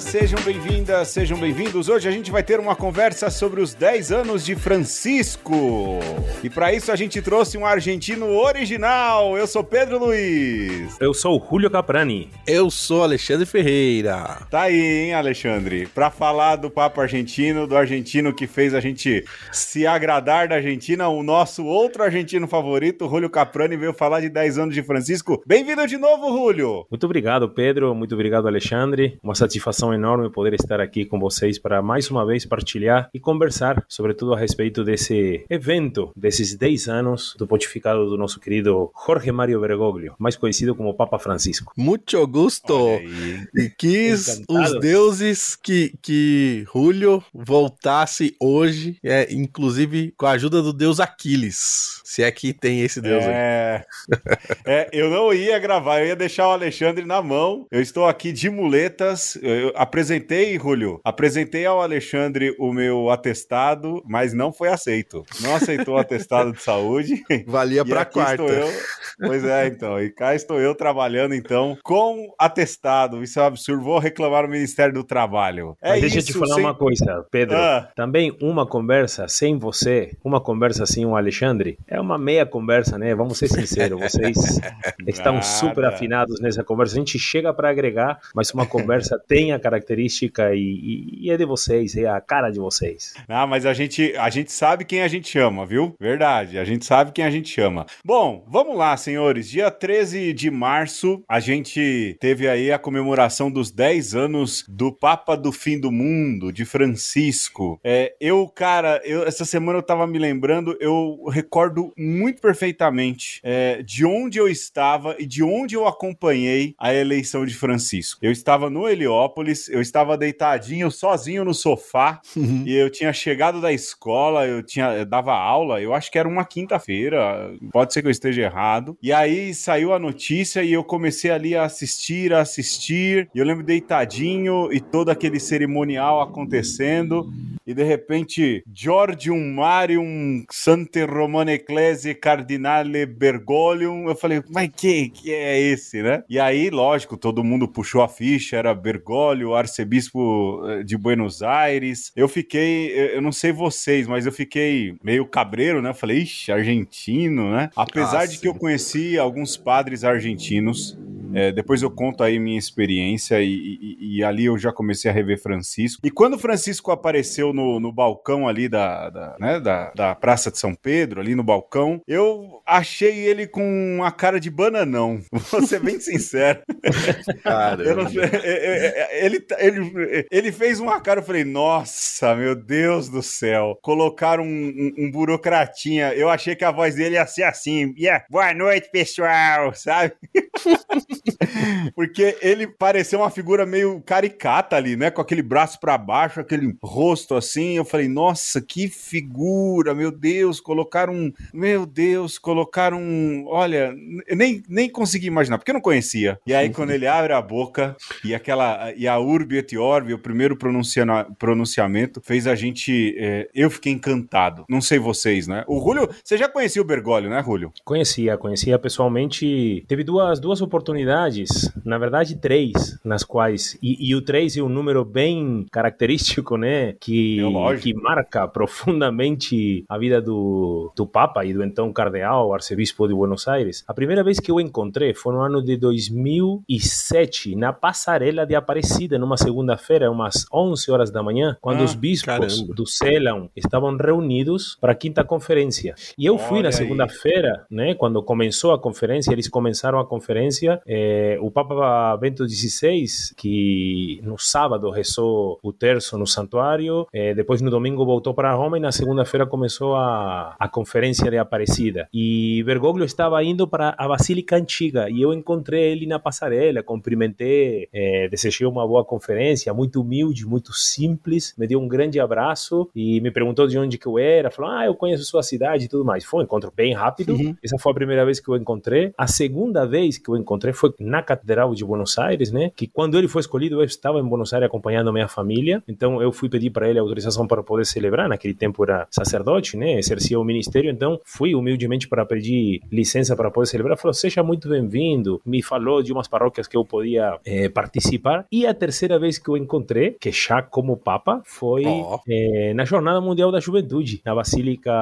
sejam bem-vindas, sejam bem-vindos. Hoje a gente vai ter uma conversa sobre os 10 anos de Francisco. E para isso a gente trouxe um argentino original. Eu sou Pedro Luiz. Eu sou o Julio Caprani. Eu sou Alexandre Ferreira. Tá aí, hein, Alexandre? Para falar do papo argentino, do argentino que fez a gente se agradar da Argentina, o nosso outro argentino favorito, Julio Caprani, veio falar de 10 anos de Francisco. Bem-vindo de novo, Julio. Muito obrigado, Pedro. Muito obrigado, Alexandre. Uma satisfação enorme poder estar aqui com vocês para mais uma vez partilhar e conversar, sobretudo a respeito desse evento, desses 10 anos do pontificado do nosso querido Jorge Mário Bergoglio, mais conhecido como Papa Francisco. Muito gusto. E quis Encantado. os deuses que, que Julio voltasse hoje, é, inclusive com a ajuda do deus Aquiles, se é que tem esse deus é... é, eu não ia gravar, eu ia deixar o Alexandre na mão. Eu estou aqui de muletas. Eu apresentei, Julio, apresentei ao Alexandre o meu atestado, mas não foi aceito. Não aceitou o atestado de saúde. Valia para quarta. Eu... Pois é, então. E cá estou eu trabalhando, então, com atestado. Isso é um absurdo. Vou reclamar no Ministério do Trabalho. É mas deixa isso, eu te falar sem... uma coisa, Pedro. Ah. Também uma conversa sem você, uma conversa sem o Alexandre, é uma meia conversa, né? Vamos ser sinceros. Vocês estão super afinados nessa conversa. A gente chega para agregar, mas uma conversa tem a característica e, e, é de vocês, é a cara de vocês. Ah, mas a gente, a gente sabe quem a gente chama, viu? Verdade, a gente sabe quem a gente chama. Bom, vamos lá, senhores. Dia 13 de março, a gente teve aí a comemoração dos 10 anos do Papa do Fim do Mundo, de Francisco. É, eu, cara, eu, essa semana eu tava me lembrando, eu recordo muito perfeitamente é, de onde eu estava e de onde eu acompanhei a eleição de Francisco. Eu estava no Heliópolis, eu estava deitadinho sozinho no sofá uhum. e eu tinha chegado da escola, eu tinha eu dava aula, eu acho que era uma quinta-feira, pode ser que eu esteja errado. E aí saiu a notícia e eu comecei ali a assistir, a assistir. E eu lembro deitadinho e todo aquele cerimonial acontecendo e de repente Georgium Marium Sante Romane Ecclesiae Cardinale Bergoglium. Eu falei, mas que, que é esse, né? E aí, lógico, todo mundo puxou a ficha, era Bergoglio, arcebispo eh, de Buenos Aires. Eu fiquei, eu não sei vocês, mas eu fiquei meio cabreiro, né? Eu falei, ixi, argentino, né? Apesar ah, de que eu conheci alguns padres argentinos, é, depois eu conto aí minha experiência e, e, e, ali eu já comecei a rever Francisco. E quando Francisco apareceu no, no balcão ali da, da, né, da, da, Praça de São Pedro, ali no balcão, eu achei ele com uma cara de bananão. Vou ser bem sincero. Cara, ele, ele, ele fez uma cara, eu falei, nossa, meu Deus do céu. Colocaram um, um, um burocratinha. Eu achei que a voz dele ia ser assim. Yeah, boa noite, pessoal, sabe? Porque ele pareceu uma figura meio caricata ali, né? Com aquele braço para baixo, aquele rosto assim. Eu falei, nossa, que figura, meu Deus, colocaram um. Meu Deus, colocaram um. Olha, eu nem, nem consegui imaginar, porque eu não conhecia. E aí, quando ele abre a boca e aquela. E a Urbi et Orbi, o primeiro pronunciamento, fez a gente. É, eu fiquei encantado. Não sei vocês, né? O Julio, você já conhecia o Bergoglio, né, Julio? Conhecia, conhecia pessoalmente. Teve duas, duas oportunidades oportunidades, na verdade três, nas quais, e, e o três é um número bem característico, né, que, que marca profundamente a vida do, do Papa e do então cardeal, arcebispo de Buenos Aires. A primeira vez que eu encontrei foi no ano de 2007, na passarela de Aparecida, numa segunda-feira, umas 11 horas da manhã, quando ah, os bispos caramba. do Ceilão estavam reunidos para a quinta conferência. E eu fui Olha na segunda-feira, né, quando começou a conferência, eles começaram a conferência é, o Papa Bento XVI, que no sábado rezou o terço no santuário, é, depois no domingo voltou para Roma e na segunda-feira começou a, a conferência de Aparecida. E Bergoglio estava indo para a Basílica Antiga e eu encontrei ele na passarela, cumprimentei, é, desejei uma boa conferência, muito humilde, muito simples, me deu um grande abraço e me perguntou de onde que eu era, falou, ah, eu conheço sua cidade e tudo mais. Foi um encontro bem rápido, uhum. essa foi a primeira vez que eu encontrei. A segunda vez que eu encontrei foi na Catedral de Buenos Aires, né? Que quando ele foi escolhido, eu estava em Buenos Aires acompanhando minha família. Então eu fui pedir para ele autorização para poder celebrar. Naquele tempo era sacerdote, né? Exercia o ministério. Então fui humildemente para pedir licença para poder celebrar. Falou: seja muito bem-vindo. Me falou de umas paróquias que eu podia é, participar. E a terceira vez que eu encontrei, que já como Papa, foi oh. na Jornada Mundial da Juventude, na Basílica.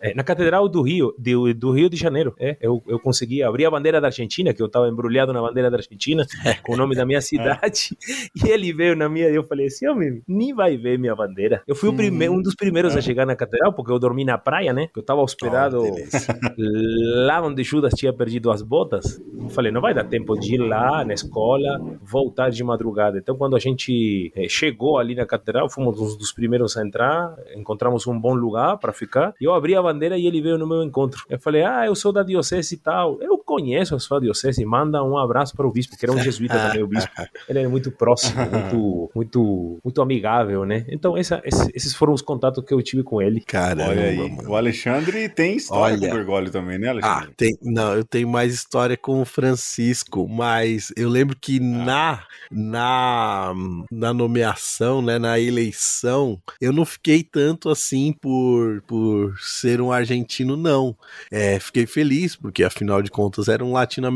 É, na Catedral do Rio, do, do Rio de Janeiro. É, eu, eu consegui abrir a bandeira da Argentina, que eu estava embrulhado na bandeira da Argentina, com o nome da minha cidade. e ele veio na minha e eu falei assim: homem, nem vai ver minha bandeira. Eu fui hum. primeiro, um dos primeiros a chegar na catedral, porque eu dormi na praia, né? Eu estava hospedado oh, lá onde Judas tinha perdido as botas. Eu falei: não vai dar tempo de ir lá na escola, voltar de madrugada. Então, quando a gente eh, chegou ali na catedral, fomos um dos primeiros a entrar, encontramos um bom lugar para ficar. E eu abri a bandeira e ele veio no meu encontro. Eu falei: ah, eu sou da diocese e tal. Eu conheço a sua diocese, manda um abraço para o bispo, que era um jesuíta também, o bispo. Ele é muito próximo, muito, muito, muito amigável, né? Então, essa, esses foram os contatos que eu tive com ele. Caramba, Olha aí. Mano. O Alexandre tem história Olha, com o Bergoglio também, né, Alexandre? Ah, tem, não, eu tenho mais história com o Francisco, mas eu lembro que ah. na, na, na nomeação, né, na eleição, eu não fiquei tanto assim por, por ser um argentino, não. É, fiquei feliz, porque afinal de contas era um latino-americano.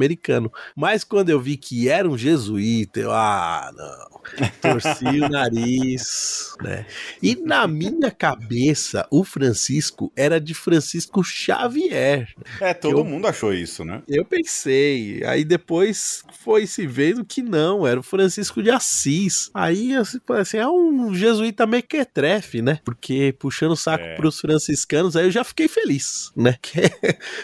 Mas quando eu vi que era um jesuíta, eu, ah, não. Torci o nariz, né? E na minha cabeça, o Francisco era de Francisco Xavier. É, todo eu, mundo achou isso, né? Eu pensei. Aí depois foi se vendo que não, era o Francisco de Assis. Aí assim, é um jesuíta mequetrefe, né? Porque puxando o saco é. pros franciscanos, aí eu já fiquei feliz, né? Que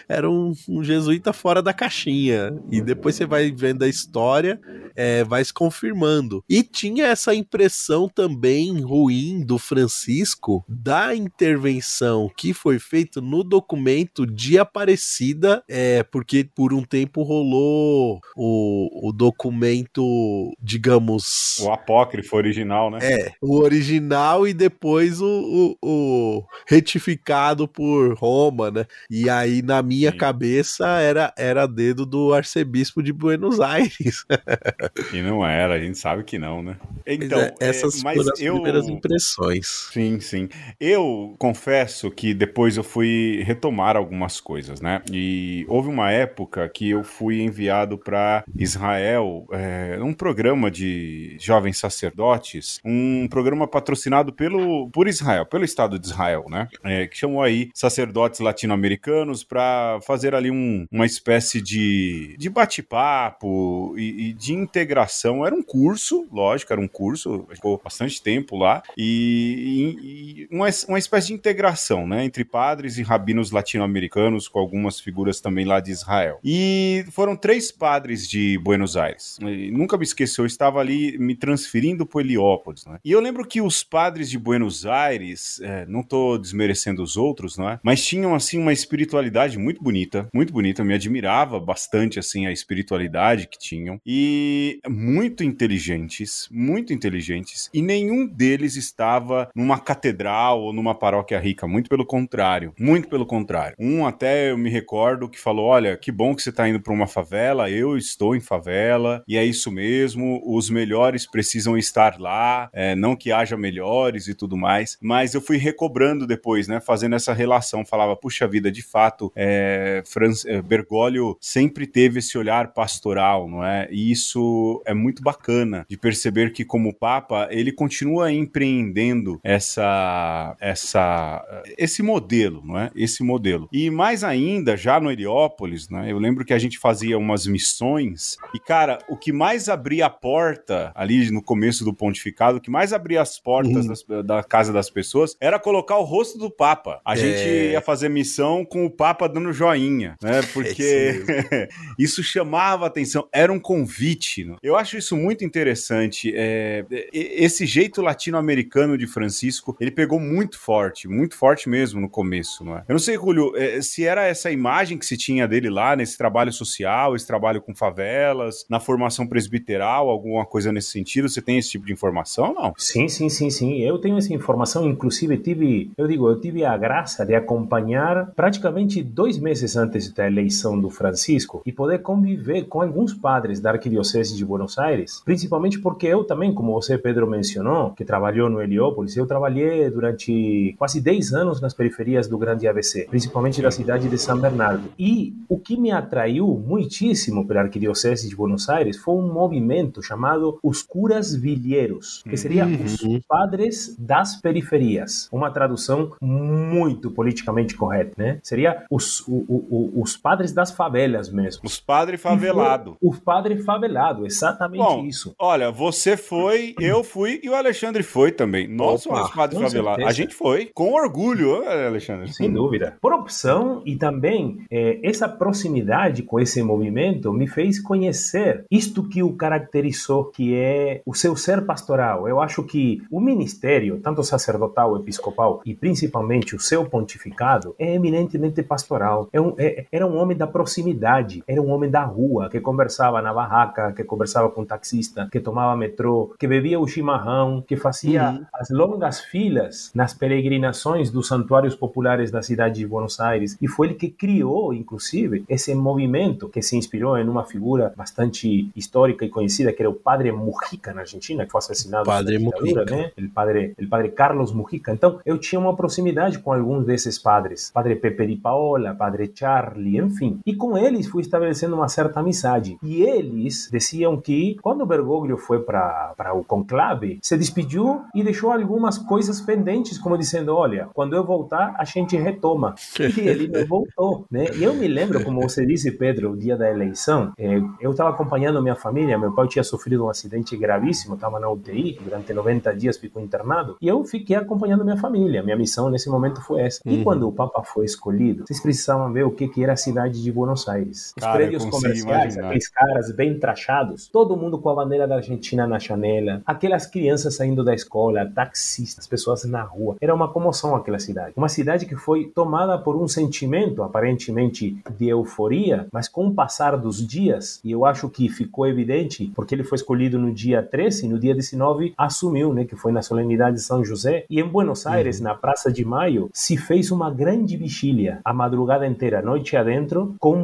era um, um jesuíta fora da caixinha. E depois você vai vendo a história, é, vai se confirmando. E tinha essa impressão também ruim do Francisco da intervenção que foi feita no documento de Aparecida, é, porque por um tempo rolou o, o documento, digamos. O apócrifo original, né? É, o original e depois o, o, o retificado por Roma, né? E aí, na minha Sim. cabeça, era, era dedo do arcebispo de Buenos Aires. e não era, a gente sabe que não, né? Então, é, essas é, foram as eu... primeiras impressões. Sim, sim. Eu confesso que depois eu fui retomar algumas coisas, né? E houve uma época que eu fui enviado para Israel, é, um programa de jovens sacerdotes, um programa patrocinado pelo por Israel, pelo Estado de Israel, né? É, que chamou aí sacerdotes latino-americanos para fazer ali um, uma espécie de, de bate-papo e, e de integração. Era um curso, lógico, era um curso, ficou bastante tempo lá, e, e uma, uma espécie de integração, né, entre padres e rabinos latino-americanos, com algumas figuras também lá de Israel. E foram três padres de Buenos Aires. E nunca me esqueci, eu estava ali me transferindo para Heliópolis, né? E eu lembro que os padres de Buenos Aires, é, não estou desmerecendo os outros, não é? Mas tinham, assim, uma espiritualidade muito bonita, muito bonita, me admirava bastante, assim, a espiritualidade que tinham, e muito inteligentes, muito inteligentes, e nenhum deles estava numa catedral ou numa paróquia rica, muito pelo contrário, muito pelo contrário. Um até eu me recordo que falou: "Olha, que bom que você está indo para uma favela, eu estou em favela e é isso mesmo, os melhores precisam estar lá, é, não que haja melhores e tudo mais". Mas eu fui recobrando depois, né, fazendo essa relação, falava: "Puxa vida, de fato, é, é, Bergoglio sempre teve esse olhar pastoral, não é? E isso é muito bacana de perceber que como Papa, ele continua empreendendo essa, essa, esse modelo, não é? Esse modelo. E mais ainda, já no Heliópolis, né? Eu lembro que a gente fazia umas missões e, cara, o que mais abria a porta ali no começo do pontificado, o que mais abria as portas uhum. das, da casa das pessoas era colocar o rosto do Papa. A é... gente ia fazer missão com o Papa dando joinha, né? Porque é isso chamava atenção, era um convite. Né? Eu acho isso muito interessante. É, esse jeito latino-americano de Francisco, ele pegou muito forte, muito forte mesmo no começo, não é? Eu não sei, Julio, é, se era essa imagem que se tinha dele lá, nesse trabalho social, esse trabalho com favelas, na formação presbiteral, alguma coisa nesse sentido, você tem esse tipo de informação, não? Sim, sim, sim, sim. Eu tenho essa informação, inclusive tive, eu digo, eu tive a graça de acompanhar praticamente dois meses antes da eleição do, Francisco e poder conviver com alguns padres da Arquidiocese de Buenos Aires, principalmente porque eu também, como você, Pedro, mencionou, que trabalhou no Heliópolis, eu trabalhei durante quase 10 anos nas periferias do grande ABC, principalmente da cidade de São Bernardo. E o que me atraiu muitíssimo pela Arquidiocese de Buenos Aires foi um movimento chamado os Curas Vilheiros, que seria uhum. os padres das periferias. Uma tradução muito politicamente correta, né? Seria os, o, o, os padres das favelas mesmo. Os padres favelados. Os padres favelados, exatamente Bom, isso. Olha, você foi, eu fui e o Alexandre foi também. Nós Opa, somos padres favelados. A gente foi, com orgulho, Alexandre. Sem dúvida. Por opção e também é, essa proximidade com esse movimento me fez conhecer isto que o caracterizou, que é o seu ser pastoral. Eu acho que o ministério, tanto sacerdotal, episcopal e principalmente o seu pontificado, é eminentemente pastoral. É um, é, era um homem da proximidade, era um homem da rua, que conversava na barraca, que conversava com o taxista, que tomava metrô, que bebia o chimarrão, que fazia uhum. as longas filas nas peregrinações dos santuários populares da cidade de Buenos Aires. E foi ele que criou, inclusive, esse movimento que se inspirou em uma figura bastante histórica e conhecida, que era o Padre Mujica na Argentina, que foi assassinado padre ditadura, né? O padre, o padre Carlos Mujica. Então, eu tinha uma proximidade com alguns desses padres. Padre Pepe de Paola, Padre Charlie, enfim. E com eles fui estabelecendo uma certa amizade. E eles diziam que quando Bergoglio foi para o conclave, se despediu e deixou algumas coisas pendentes, como dizendo: olha, quando eu voltar, a gente retoma. E ele não voltou, né? E eu me lembro, como você disse, Pedro, o dia da eleição, eh, eu estava acompanhando minha família, meu pai tinha sofrido um acidente gravíssimo, estava na UTI, durante 90 dias ficou internado, e eu fiquei acompanhando minha família. Minha missão nesse momento foi essa. E uhum. quando o Papa foi escolhido, vocês precisavam ver o que, que era a cidade de Buenos Aires. Cara, prédios comerciais, imaginar. aqueles caras bem trachados, todo mundo com a bandeira da Argentina na janela, aquelas crianças saindo da escola, taxistas, pessoas na rua. Era uma comoção aquela cidade. Uma cidade que foi tomada por um sentimento aparentemente de euforia, mas com o passar dos dias, e eu acho que ficou evidente, porque ele foi escolhido no dia 13, no dia 19 assumiu, né, que foi na solenidade de São José, e em Buenos Aires, uhum. na Praça de Maio, se fez uma grande vigília, a madrugada inteira, noite adentro, com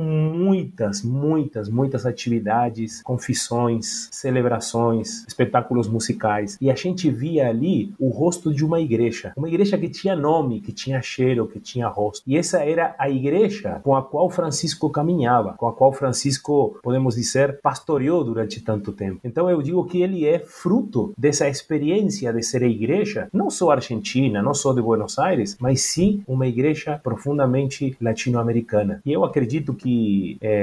muitas, muitas, muitas atividades, confissões, celebrações, espetáculos musicais, e a gente via ali o rosto de uma igreja, uma igreja que tinha nome, que tinha cheiro, que tinha rosto, e essa era a igreja com a qual Francisco caminhava, com a qual Francisco, podemos dizer, pastoreou durante tanto tempo. Então eu digo que ele é fruto dessa experiência de ser a igreja, não só argentina, não só de Buenos Aires, mas sim uma igreja profundamente latino-americana. E eu acredito que é,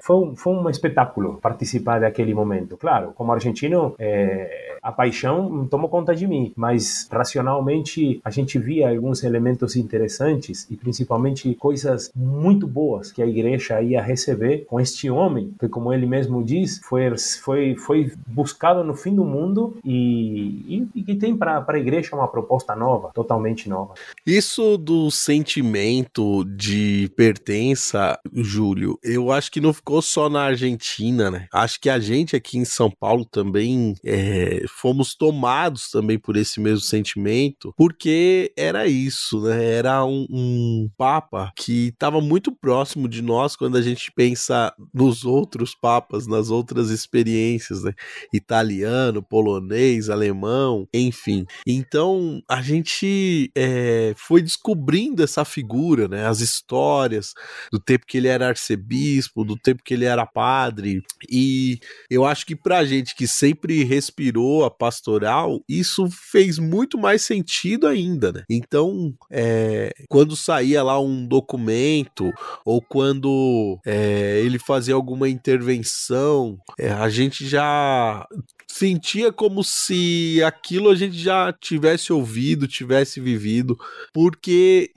foi, um, foi um espetáculo participar daquele momento. Claro, como argentino, é, a paixão tomou conta de mim, mas racionalmente a gente via alguns elementos interessantes e principalmente coisas muito boas que a igreja ia receber com este homem, que como ele mesmo diz, foi, foi, foi buscado no fim do mundo e, e, que tem para a igreja uma proposta nova, totalmente nova. Isso do sentimento de pertença, Júlio, eu acho que não ficou só na Argentina, né? Acho que a gente aqui em São Paulo também é, fomos tomados também por esse mesmo sentimento, porque era isso, né? Era um, um papa que estava muito próximo de nós quando a gente pensa nos outros papas, nas outras experiências, né? Italiano, polonês, alemão, enfim. Então a gente é, foi descobrindo essa figura, né? As histórias do tempo que ele era arcebispo, do tempo que ele era padre, e eu acho que pra gente que sempre respirou pastoral, isso fez muito mais sentido ainda, né? Então, é, quando saía lá um documento ou quando é, ele fazia alguma intervenção, é, a gente já sentia como se aquilo a gente já tivesse ouvido, tivesse vivido, porque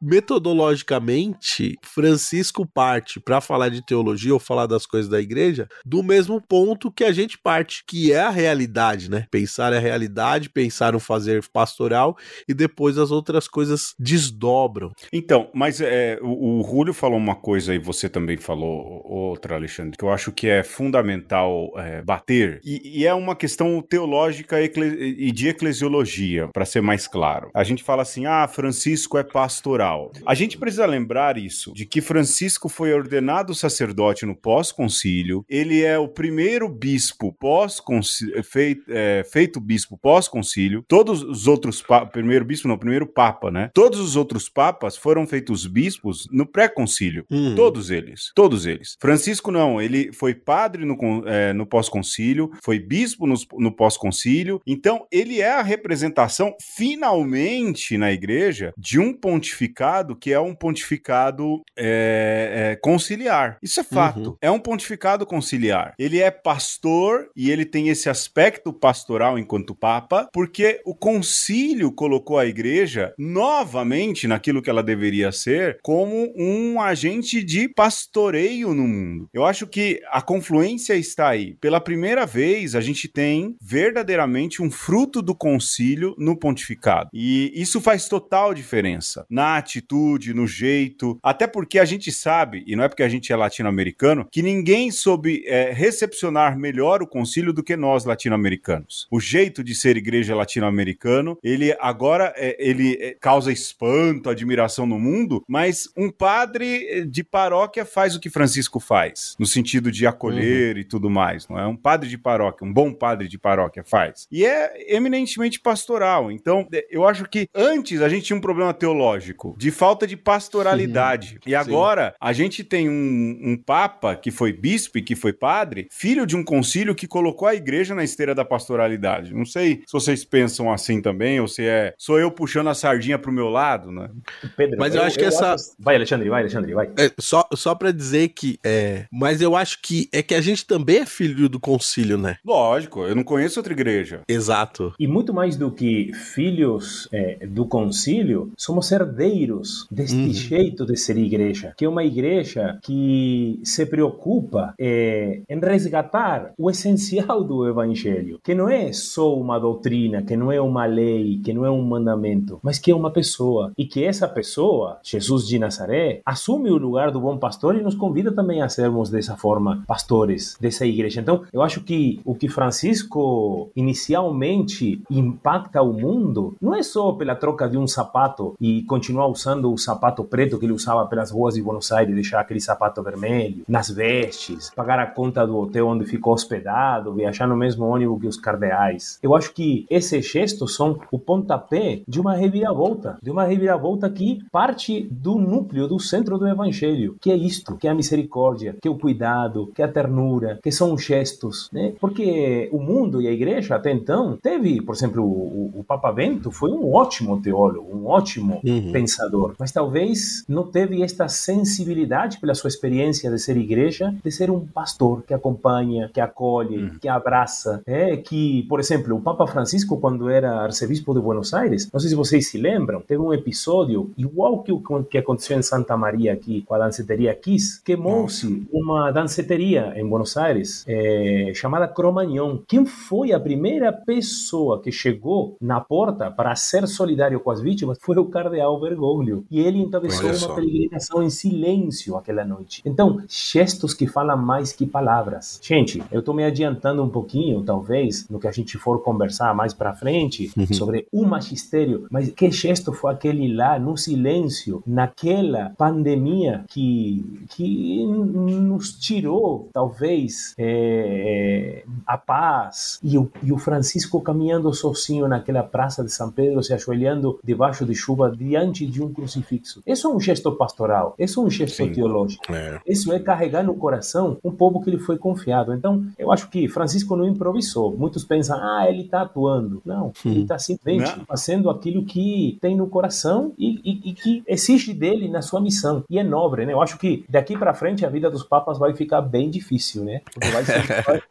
metodologicamente Francisco parte para falar de teologia ou falar das coisas da igreja do mesmo ponto que a gente parte, que é a realidade, né? Pensar a realidade, pensar no fazer pastoral e depois as outras coisas desdobram. Então, mas é, o, o Rúlio falou uma coisa e você também falou outra, Alexandre, que eu acho que é fundamental é, bater, e, e, é uma questão teológica e de eclesiologia, para ser mais claro. A gente fala assim, ah, Francisco é pastoral. A gente precisa lembrar isso, de que Francisco foi ordenado sacerdote no pós-concílio, ele é o primeiro bispo pós-concílio, feito, é, feito bispo pós-concílio, todos os outros, primeiro bispo não, primeiro papa, né? Todos os outros papas foram feitos bispos no pré-concílio, uhum. todos eles, todos eles. Francisco não, ele foi padre no, é, no pós-concílio, foi bispo no, no pós-concílio, então ele é a representação, finalmente, na igreja, de um pontificado que é um pontificado é, é, conciliar. Isso é fato. Uhum. É um pontificado conciliar. Ele é pastor e ele tem esse aspecto pastoral enquanto papa, porque o concílio colocou a igreja novamente naquilo que ela deveria ser, como um agente de pastoreio no mundo. Eu acho que a confluência está aí. Pela primeira vez, a gente tem verdadeiramente um fruto do concílio no pontificado. E isso faz total diferença na atitude, no jeito, até porque a gente sabe, e não é porque a gente é latino-americano, que ninguém soube é, recepcionar melhor o concílio do que nós latino-americanos. O jeito de ser igreja latino-americano, ele agora é, ele é, causa espanto, admiração no mundo, mas um padre de paróquia faz o que Francisco faz, no sentido de acolher uhum. e tudo mais, não é? Um padre de paróquia, um bom padre de paróquia faz. E é eminentemente pastoral. Então, eu acho que antes a gente tinha um problema teológico de falta de pastoralidade. Sim. E agora Sim. a gente tem um, um papa que foi bispo e que foi padre, filho de um concílio que colocou a igreja na esteira da pastoralidade. Não sei se vocês pensam assim também ou se é sou eu puxando a sardinha pro meu lado, né? Pedro, mas eu, eu acho que eu essa acho... vai Alexandre, vai Alexandre, vai. É, só só para dizer que é, mas eu acho que é que a gente também é filho do concílio, né? Lógico, eu não conheço outra igreja. Exato. E muito mais do que filhos é, do concílio, somos herdeiros deste uhum. jeito de ser igreja, que é uma igreja que se preocupa é, em resgatar o essencial do evangelho, que não é só uma doutrina, que não é uma lei, que não é um mandamento, mas que é uma pessoa e que essa pessoa, Jesus de Nazaré, assume o lugar do bom pastor e nos convida também a sermos dessa forma pastores dessa igreja. Então, eu acho que o que Francisco inicialmente impacta o mundo não é só pela troca de um sapato e continuar usando o sapato preto que ele usava pelas ruas de Buenos Aires, deixar aquele sapato vermelho, nas vestes, pagar a conta do hotel onde ficou hospedado, viajar no mesmo ônibus que os cardeais. Eu acho que esses gestos são o pontapé de uma reviravolta, de uma reviravolta que parte do núcleo, do centro do evangelho, que é isto, que é a misericórdia, que é o cuidado, que é a ternura, que são os gestos, né? Porque o mundo e a igreja até então teve, por exemplo, o, o Papa Bento foi um ótimo teólogo, um ótimo uhum. pensador, mas talvez não teve esta sensibilidade pela sua experiência de ser igreja, de ser um pastor que acompanha, que acolhe, uhum. que abraça, é que, por exemplo, o Papa Francisco quando era arcebispo de Buenos Aires, não sei se vocês se lembram, teve um episódio igual que o que aconteceu em Santa Maria aqui com a danceteria Kiss, queimou-se uma danceteria em Buenos Aires é, chamada Cromagnon. Quem foi a primeira pessoa que chegou na porta para ser solidário com as vítimas foi o cardeal Bergoglio. E ele encabeçou uma peregrinação em silêncio aquela noite. Então, gestos que falam mais que palavras. Gente, eu estou me adiantando um pouquinho, talvez, no que a gente for conversar mais para frente uhum. sobre o magistério, mas que gesto foi aquele lá, no silêncio, naquela pandemia que, que nos tirou, talvez, é, a paz. E o, e o Francisco caminhando sozinho naquela praça de São Pedro, se ajoelhando debaixo de chuva diante de um crucifixo. Isso é um gesto pastoral, isso é um gesto Sim. teológico. É. Isso é carregar no coração um povo que lhe foi confiado. Então, eu acho que Francisco não improvisou. Muitos pensam, ah, ele está atuando. Não, hum. ele está simplesmente não. fazendo aquilo que tem no coração e, e, e, que exige dele na sua missão. E é nobre, né? Eu acho que daqui para frente a vida dos papas vai ficar bem difícil, né? Porque vai ser, vai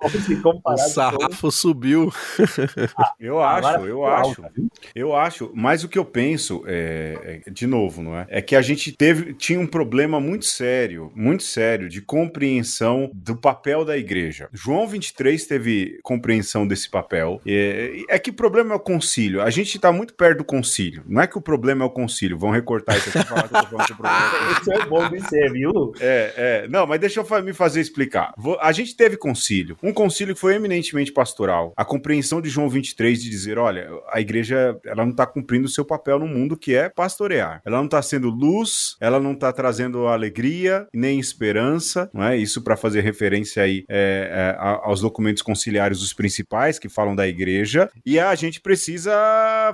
o sarrafo subiu. Ah, eu acho, eu acho. Alta, eu acho, mas o que eu penso, é, é, de novo, não é? É que a gente teve, tinha um problema muito sério, muito muito sério de compreensão do papel da igreja. João 23 teve compreensão desse papel. É, é que o problema é o concílio. A gente está muito perto do concílio. Não é que o problema é o concílio. Vão recortar isso aqui e falar que eu falando que o problema Isso é bom de ser, viu? É, é. Não, mas deixa eu me fazer explicar. A gente teve concílio. Um concílio que foi eminentemente pastoral. A compreensão de João 23 de dizer, olha, a igreja ela não está cumprindo o seu papel no mundo que é pastorear. Ela não está sendo luz, ela não está trazendo alegria nem esperança, não é? Isso para fazer referência aí é, é, aos documentos conciliares dos principais que falam da igreja. E a gente precisa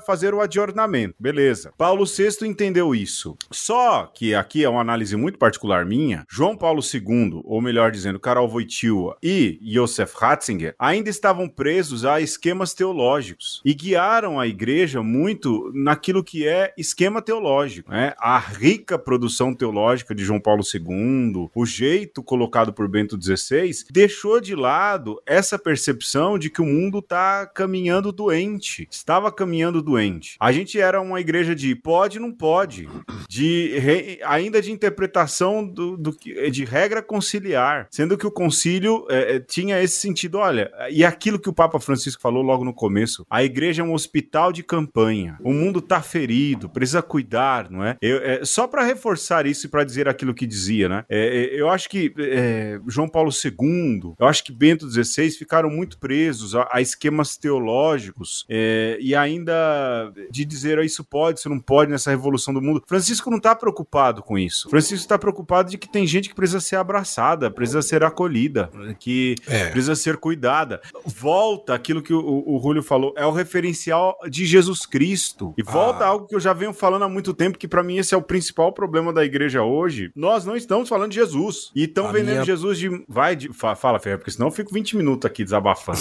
fazer o adornamento, beleza? Paulo VI entendeu isso. Só que aqui é uma análise muito particular minha. João Paulo II, ou melhor dizendo, Karol Wojtyła e Josef Ratzinger ainda estavam presos a esquemas teológicos e guiaram a igreja muito naquilo que é esquema teológico, né? A rica produção teológica de João Paulo II, o jeito colocado por Bento XVI, deixou de lado essa percepção de que o mundo está caminhando doente, estava caminhando doente. A gente era uma igreja de pode, não pode, de re, ainda de interpretação do, do, de regra conciliar, sendo que o concílio é, é, tinha esse sentido, olha, e aquilo que o Papa Francisco falou logo no começo, a igreja é um hospital de campanha, o mundo está ferido, precisa cuidar, não é? Eu, é só para reforçar isso e para dizer aquilo que dizia, né? É, é, eu acho que é, João Paulo II, eu acho que Bento XVI ficaram muito presos a, a esquemas teológicos é, e ainda de dizer oh, isso pode, isso não pode nessa revolução do mundo. Francisco não está preocupado com isso. Francisco está preocupado de que tem gente que precisa ser abraçada, precisa ser acolhida, que é. precisa ser cuidada. Volta aquilo que o, o, o Julio falou, é o referencial de Jesus Cristo. E volta ah. algo que eu já venho falando há muito tempo, que para mim esse é o principal problema da igreja hoje. Nós não estamos falando de Jesus. E estão vendendo minha... Jesus de. Vai, de... fala, Ferreira, porque senão eu fico 20 minutos aqui desabafando.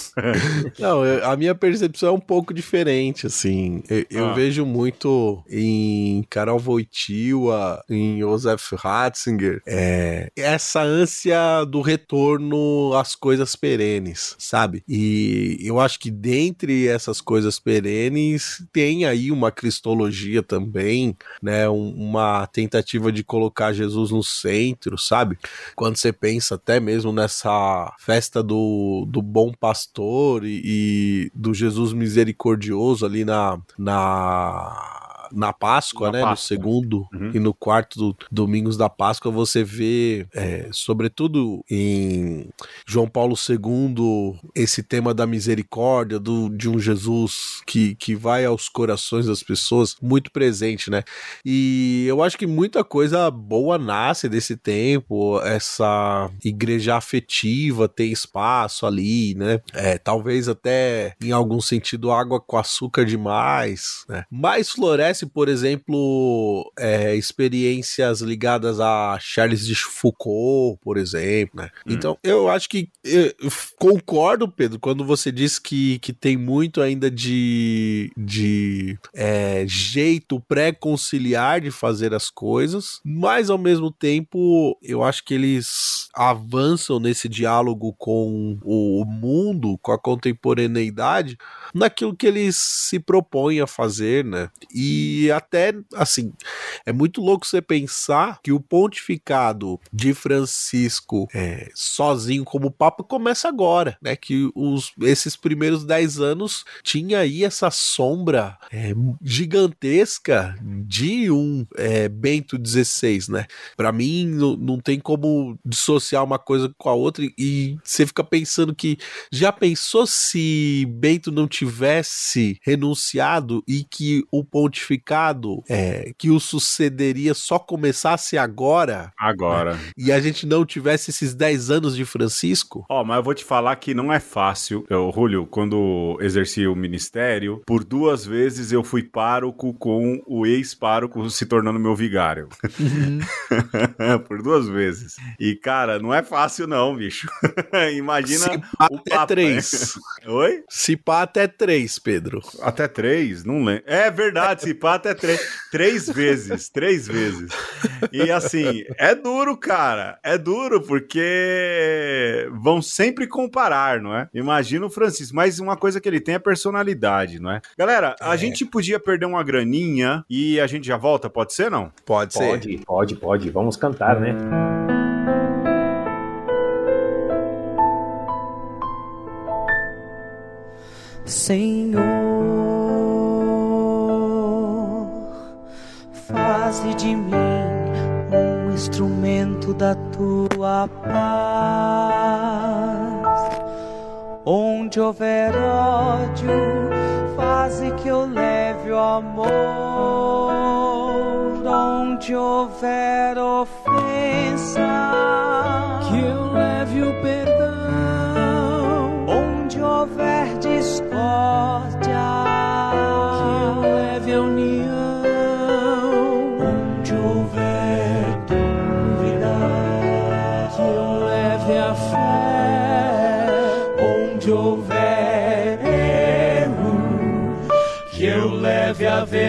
Não, eu, a minha percepção é um pouco diferente, assim. Eu, eu ah. vejo muito em Carol Wojtyła, em Josef Ratzinger, é, essa ânsia do retorno às coisas perenes, sabe? E eu acho que dentre essas coisas perenes tem aí uma cristologia também, né? Um, uma tentativa de colocar Jesus no centro, sabe? Quando você pensa até mesmo nessa festa do, do bom pastor e, e do Jesus misericordioso ali na, na na Páscoa, na né? Páscoa. No segundo uhum. e no quarto do, domingos da Páscoa, você vê, é, sobretudo em João Paulo II, esse tema da misericórdia, do, de um Jesus que, que vai aos corações das pessoas, muito presente, né? E eu acho que muita coisa boa nasce desse tempo, essa igreja afetiva tem espaço ali, né? É, talvez até em algum sentido água com açúcar demais, né? Mas floresce por exemplo, é, experiências ligadas a Charles de Foucault, por exemplo, né? Hum. Então, eu acho que eu concordo, Pedro, quando você diz que, que tem muito ainda de, de é, jeito pré-conciliar de fazer as coisas, mas ao mesmo tempo, eu acho que eles avançam nesse diálogo com o mundo, com a contemporaneidade, naquilo que eles se propõem a fazer, né? E até, assim, é muito louco você pensar que o pontificado de Francisco é, sozinho como Papa começa agora, né? Que os, esses primeiros dez anos tinha aí essa sombra é, gigantesca de um é, Bento XVI, né? Para mim, não, tem como dissociar uma coisa com a outra e você fica pensando que já pensou se Bento não tivesse renunciado e que o pontificado é, que o sucederia só começasse agora. Agora. Né? E a gente não tivesse esses 10 anos de Francisco. Ó, oh, mas eu vou te falar que não é fácil. Eu, Julio, quando exerci o ministério, por duas vezes eu fui pároco com o ex-pároco se tornando meu vigário. Uhum. por duas vezes. E, cara, não é fácil não, bicho. Imagina Se pá o até três. Oi? Se pá até três, Pedro. Até três? Não lembro. É verdade, se pá, quatro é três. Três vezes, três vezes. E assim, é duro, cara. É duro, porque vão sempre comparar, não é? Imagina o Francisco. Mas uma coisa que ele tem é personalidade, não é? Galera, a é. gente podia perder uma graninha e a gente já volta, pode ser, não? Pode, pode ser. Pode, pode, pode. Vamos cantar, né? Senhor faze de mim um instrumento da tua paz. Onde houver ódio, faze que eu leve o amor. Onde houver ofensa, que eu leve o perdão. Onde houver discórdia,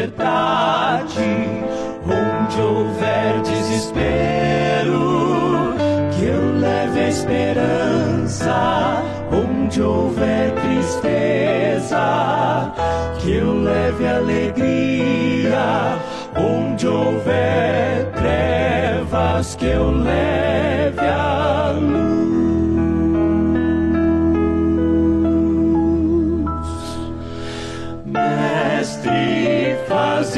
verdade. Onde houver desespero, que eu leve a esperança. Onde houver tristeza, que eu leve alegria. Onde houver trevas, que eu leve a luz.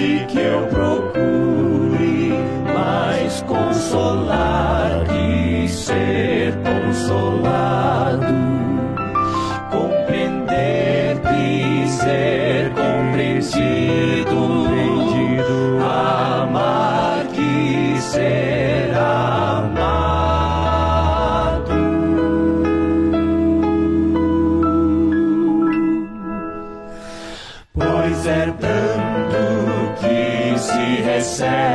Faze que eu procure mais consolar que ser consolado compreender que ser compreendido. Se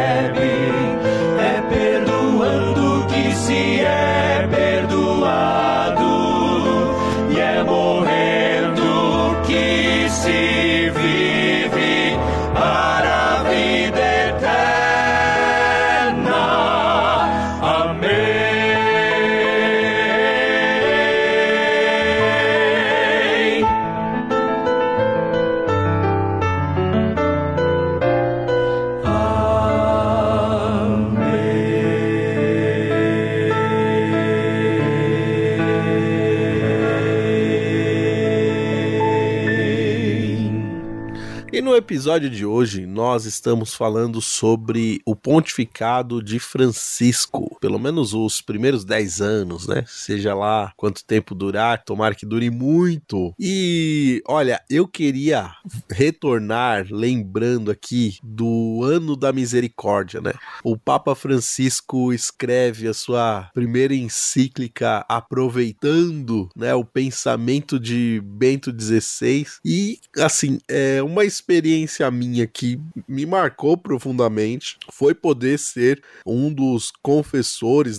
episódio de hoje, nós estamos falando sobre o pontificado de Francisco. Pelo menos os primeiros 10 anos, né? Seja lá quanto tempo durar, tomara que dure muito. E olha, eu queria retornar lembrando aqui do ano da misericórdia, né? O Papa Francisco escreve a sua primeira encíclica aproveitando, né, o pensamento de Bento XVI e assim, é uma experiência minha que me marcou profundamente foi poder ser um dos confessores,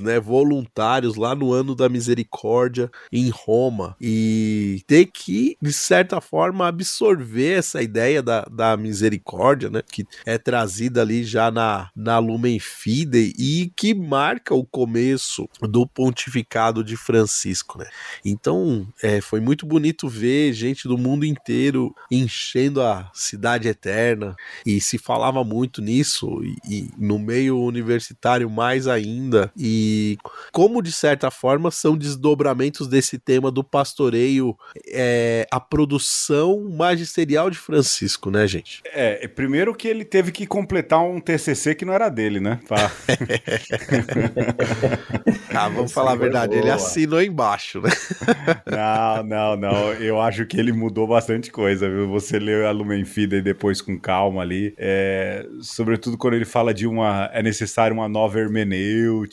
né, voluntários lá no ano da misericórdia em Roma e ter que, de certa forma, absorver essa ideia da, da misericórdia, né, que é trazida ali já na, na Lumen Fidei e que marca o começo do pontificado de Francisco, né. Então, é, foi muito bonito ver gente do mundo inteiro enchendo a cidade eterna e se falava muito nisso e, e, no meio universitário mais ainda e como de certa forma são desdobramentos desse tema do pastoreio é, a produção magisterial de Francisco, né, gente? É, primeiro que ele teve que completar um TCC que não era dele, né? Pra... ah, vamos falar a verdade, boa. ele assinou embaixo, né? não, não, não. Eu acho que ele mudou bastante coisa, viu? Você leu a Lumen Fidei depois com calma ali. É, sobretudo quando ele fala de uma. É necessário uma nova hermenêutica.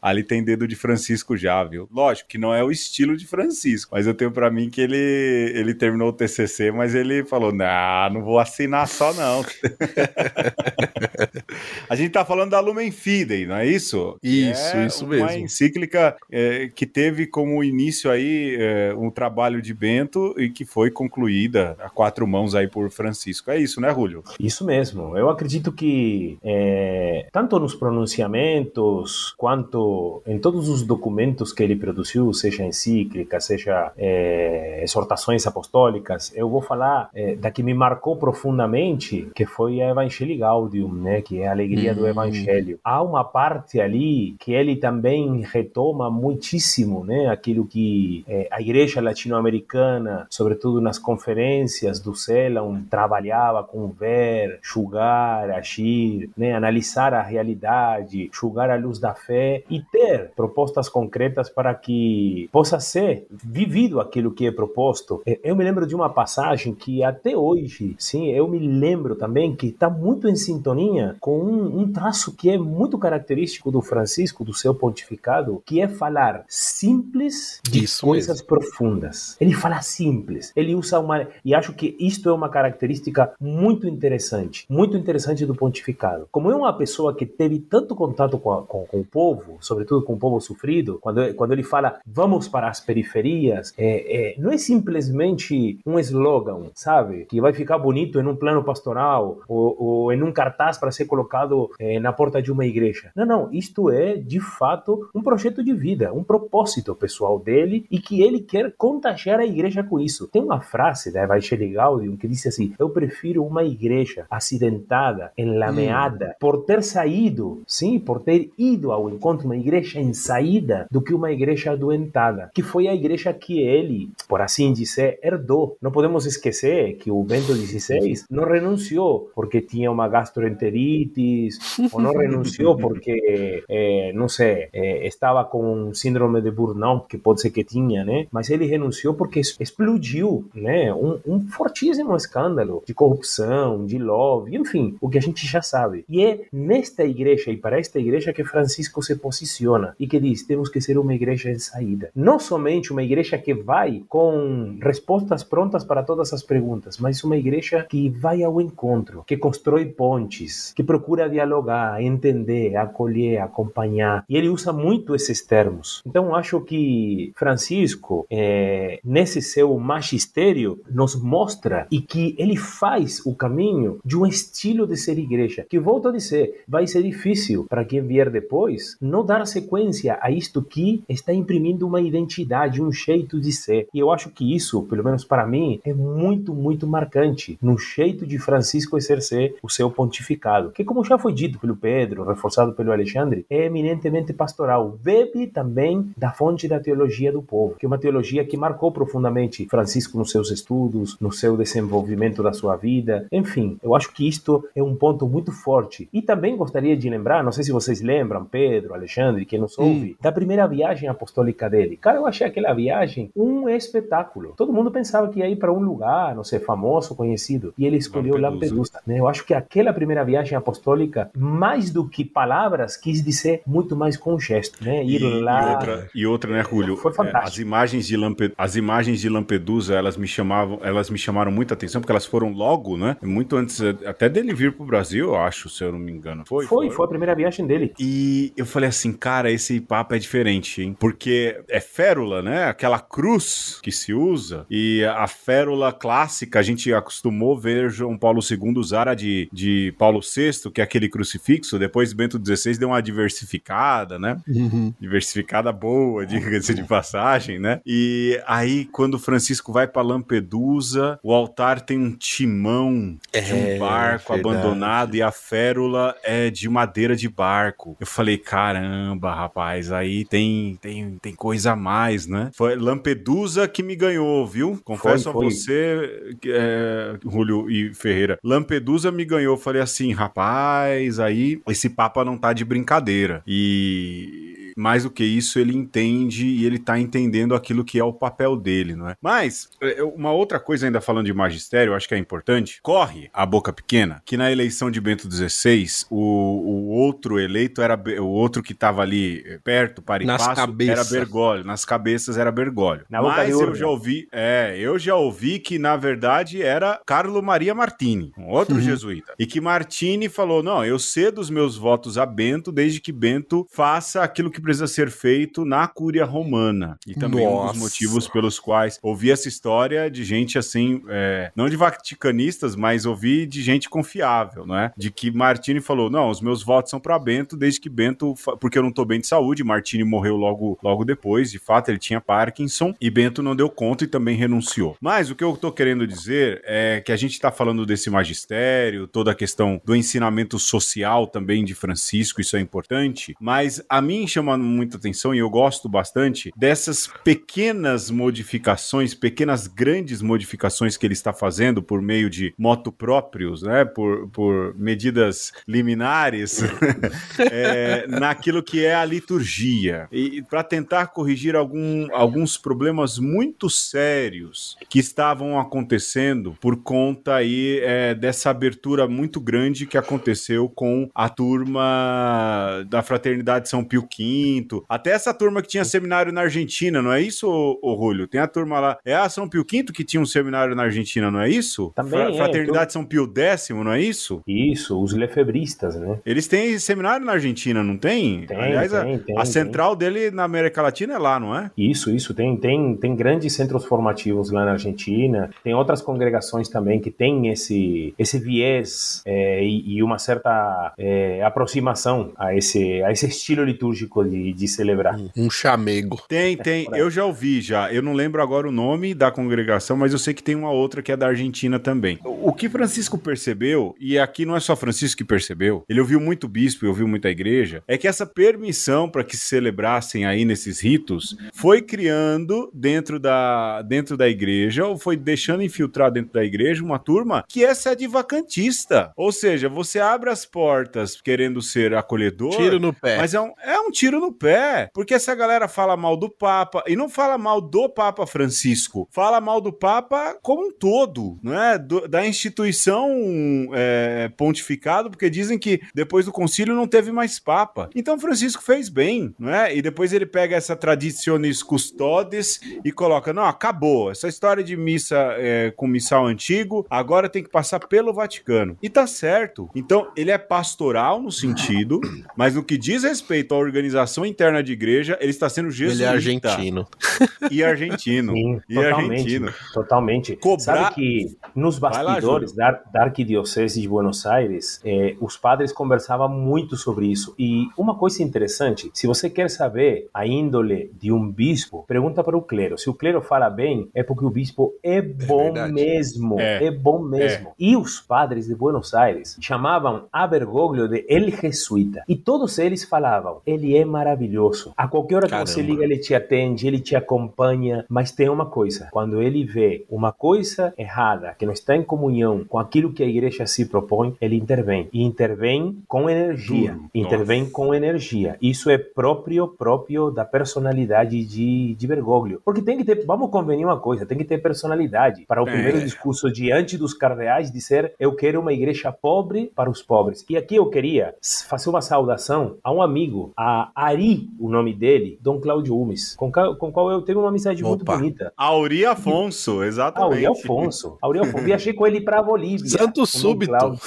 Ali tem dedo de Francisco já, viu? Lógico que não é o estilo de Francisco, mas eu tenho para mim que ele, ele terminou o TCC, mas ele falou: não, não vou assinar só não. a gente tá falando da Lumen Fidei, não é isso? Isso, é isso mesmo. Uma encíclica é, que teve como início aí é, um trabalho de Bento e que foi concluída a quatro mãos aí por Francisco. É isso, né, Julio? Isso mesmo. Eu acredito que é, tanto nos pronunciamentos quanto em todos os documentos que ele produziu, seja encíclica, seja é, exortações apostólicas, eu vou falar é, da que me marcou profundamente, que foi a Evangelii Gaudium, né, que é a alegria do hum. Evangelho. Há uma parte ali que ele também retoma muitíssimo, né, aquilo que é, a igreja latino-americana, sobretudo nas conferências do CELAM, trabalhava com ver, julgar, agir, né, analisar a realidade, julgar a luz da fé e ter propostas concretas para que possa ser vivido aquilo que é proposto. É, eu me lembro de uma passagem que até hoje, sim, eu me lembro também que está muito em sintonia com um, um traço que é muito característico do Francisco, do seu pontificado, que é falar simples de Isso coisas mesmo. profundas. Ele fala simples. Ele usa uma. E acho que isto é uma característica muito interessante, muito interessante do pontificado. Como é uma pessoa que teve tanto contato com, a, com, com o povo, sobretudo com o povo sofrido, quando, quando ele fala vamos para as periferias, é, é, não é simplesmente um slogan, sabe? Que vai ficar bonito em um plano pastoral ou, ou em um cartaz para ser colocado é, na porta de uma igreja. Não, não. Isto é, de fato, um projeto de vida, um propósito pessoal dele e que ele quer contagiar a igreja com isso. Tem uma frase da Evangelii Gaudium que diz assim: Eu prefiro uma igreja acidentada, enlameada, hum. por ter saído, sim, por ter ido ao encontro, uma igreja em saída, do que uma igreja adoentada, que foi a igreja que ele, por assim dizer, herdou. Não podemos esquecer que o Bento XVI não renunciou porque tinha uma gastroenterites, ou não renunciou porque, é, não sei, é, estava com síndrome de burnout, que pode ser que tinha, né? Mas ele renunciou porque explodiu, né? Um, um fortíssimo escândalo de corrupção, de love, enfim, o que a gente já sabe. E é nesta igreja e para esta igreja que Francisco se posiciona e que diz: temos que ser uma igreja em saída. Não somente uma igreja que vai com respostas prontas para todas as perguntas, mas uma igreja que vai ao encontro, que constrói pontes, que procura dialogar, entender, acolher, acompanhar. E ele usa muito esses termos. Então acho que Francisco, é, nesse seu magistério, nos mostra e que ele faz o caminho de um estilo de ser igreja, que volto a dizer, vai ser difícil para quem vier depois não dar sequência a isto que está imprimindo uma identidade, um jeito de ser. E eu acho que isso, pelo menos para mim, é muito, muito marcante no jeito de Francisco exercer o seu pontificado, que como já foi dito pelo Pedro, reforçado pelo Alexandre, é eminentemente pastoral. Bebe também da fonte da teologia do povo, que é uma teologia que marcou profundamente Francisco nos seus estudos, no seu desenvolvimento da sua vida. Enfim, eu acho que isto é um ponto muito forte. E também gostaria de lembrar, não sei se vocês lembram, Pedro, Alexandre, quem nos ouve, hum. da primeira viagem apostólica dele. Cara, eu achei aquela viagem um espetáculo. Todo mundo pensava que ia ir para um lugar, não sei, famoso, conhecido, e ele escolheu Lampedusa. Lampedusa né? Eu acho que aquela primeira viagem apostólica, mais do que palavras, quis dizer muito mais com gesto, né? Ir e, lá. E outra, e outra, né, Julio? Foi fantástico. As imagens de Lampedusa, as imagens de Lampedusa, elas me chamavam, elas me chamaram muita atenção porque elas foram logo, né? Muito antes até dele vir pro Brasil, eu acho, se eu não me engano. Foi, foi, foi, foi a primeira viagem dele. E eu falei assim, cara, esse papo é diferente, hein? Porque é férula, né? Aquela cruz que se usa e a férula clássica a gente acostumou ver João Paulo II usar a de, de Paulo VI, que é aquele crucifixo. Depois Bento XVI deu uma diversificada, né? Uhum. Diversificada boa, diga-se de passagem, né? E aí, quando Francisco vai para Lampedusa, o altar tem um timão é, de um é, barco verdade. abandonado e a férula é de madeira de barco. Eu falei, caramba, rapaz, aí tem, tem, tem coisa a mais, né? Foi Lampedusa que me ganhou, viu? Confesso foi, foi. a você, é, Julio e Ferreira. Lampedusa me ganhou. Eu falei assim, rapaz, aí esse Papa não tá de brincadeira. E mais do que isso, ele entende e ele tá entendendo aquilo que é o papel dele, não é? Mas, é, uma outra coisa ainda falando de magistério, eu acho que é importante, corre a boca pequena, que na eleição de Bento XVI, o, o outro eleito era, o outro que tava ali eh, perto, para e nas passo, cabeças. era Bergoglio, nas cabeças era Bergoglio. Na Mas eu já ouvi, é, eu já ouvi que na verdade era Carlo Maria Martini, um outro uhum. jesuíta, e que Martini falou, não, eu cedo os meus votos a Bento desde que Bento faça aquilo que precisa ser feito na Cúria Romana. E também Nossa. um dos motivos pelos quais ouvi essa história de gente assim, é, não de vaticanistas, mas ouvi de gente confiável, não é? De que Martini falou: não, os meus votos são para Bento, desde que Bento, porque eu não tô bem de saúde. Martini morreu logo, logo depois, de fato, ele tinha Parkinson e Bento não deu conta e também renunciou. Mas o que eu tô querendo dizer é que a gente tá falando desse magistério, toda a questão do ensinamento social também de Francisco, isso é importante, mas a mim chama muita atenção e eu gosto bastante dessas pequenas modificações, pequenas grandes modificações que ele está fazendo por meio de moto próprios, né, por, por medidas liminares, é, naquilo que é a liturgia, e para tentar corrigir algum, alguns problemas muito sérios que estavam acontecendo por conta aí é, dessa abertura muito grande que aconteceu com a turma da Fraternidade São Pio V, até essa turma que tinha seminário na Argentina, não é isso, ô, Rúlio? Tem a turma lá, é a São Pio V que tinha um seminário na Argentina, não é isso? Também Fra é, Fraternidade São Pio X, não é isso? Isso, os lefebristas, né? Eles têm seminário na Argentina, não tem? Tem, Aliás, tem, a, tem, a central dele na América Latina é lá, não é? Isso, isso, tem, tem, tem grandes centros formativos lá na Argentina, tem outras congregações também que têm esse, esse viés é, e, e, uma certa é, aproximação a esse, a esse estilo litúrgico de, de celebrar. Um chamego. Tem, tem, eu já ouvi já, eu não lembro agora o nome da congregação, mas eu sei que tem uma outra que é da Argentina também. O que Francisco percebeu, e aqui não é só Francisco que percebeu, ele ouviu muito bispo e ouviu muita igreja, é que essa permissão para que se celebrassem aí nesses ritos foi criando dentro da, dentro da igreja, ou foi deixando infiltrar dentro da igreja uma turma que é sede vacantista. Ou seja, você abre as portas querendo ser acolhedor. Tiro no pé. Mas é um, é um tiro no pé. Porque essa galera fala mal do Papa, e não fala mal do Papa Francisco, fala mal do Papa como um todo, não é? Do, da instituição é, pontificado, porque dizem que depois do concílio não teve mais Papa. Então Francisco fez bem, não é? E depois ele pega essa tradicionis custodes e coloca: não, acabou. Essa história de missa é, com missal antigo, agora tem que passar pelo Vaticano. E tá certo. Então, ele é pastoral no sentido, mas no que diz respeito à organização interna de igreja, ele está sendo jesuíta. Ele é argentino. E argentino. Sim, e totalmente, argentino. Totalmente. Cobrar... Sabe que nos bastidores lá, da, da Arquidiocese de Buenos Aires, eh, os padres conversavam muito sobre isso. E uma coisa interessante, se você quer saber a índole de um bispo, pergunta para o clero. Se o clero fala bem, é porque o bispo é bom é mesmo. É. é. bom mesmo. É. E os padres de Buenos Aires chamavam a Bergoglio de El Jesuíta. E todos eles falavam, ele é maravilhoso. A qualquer hora Caramba. que você liga, ele te atende, ele te acompanha. Mas tem uma coisa, quando ele vê uma coisa errada, que não está em comunhão com aquilo que a igreja se propõe, ele intervém. E intervém com energia. Hum, intervém nossa. com energia. Isso é próprio, próprio da personalidade de, de Bergoglio. Porque tem que ter, vamos convenir uma coisa, tem que ter personalidade. Para o é. primeiro discurso diante dos cardeais dizer eu quero uma igreja pobre para os pobres. E aqui eu queria fazer uma saudação a um amigo, a Ari, o nome dele, Dom Cláudio Umes, com, com qual eu tenho uma amizade Opa. muito bonita. Auri Afonso, exatamente. Auri Afonso. Auri Afonso. Viajei com ele para a Bolívia. Santo Súbito.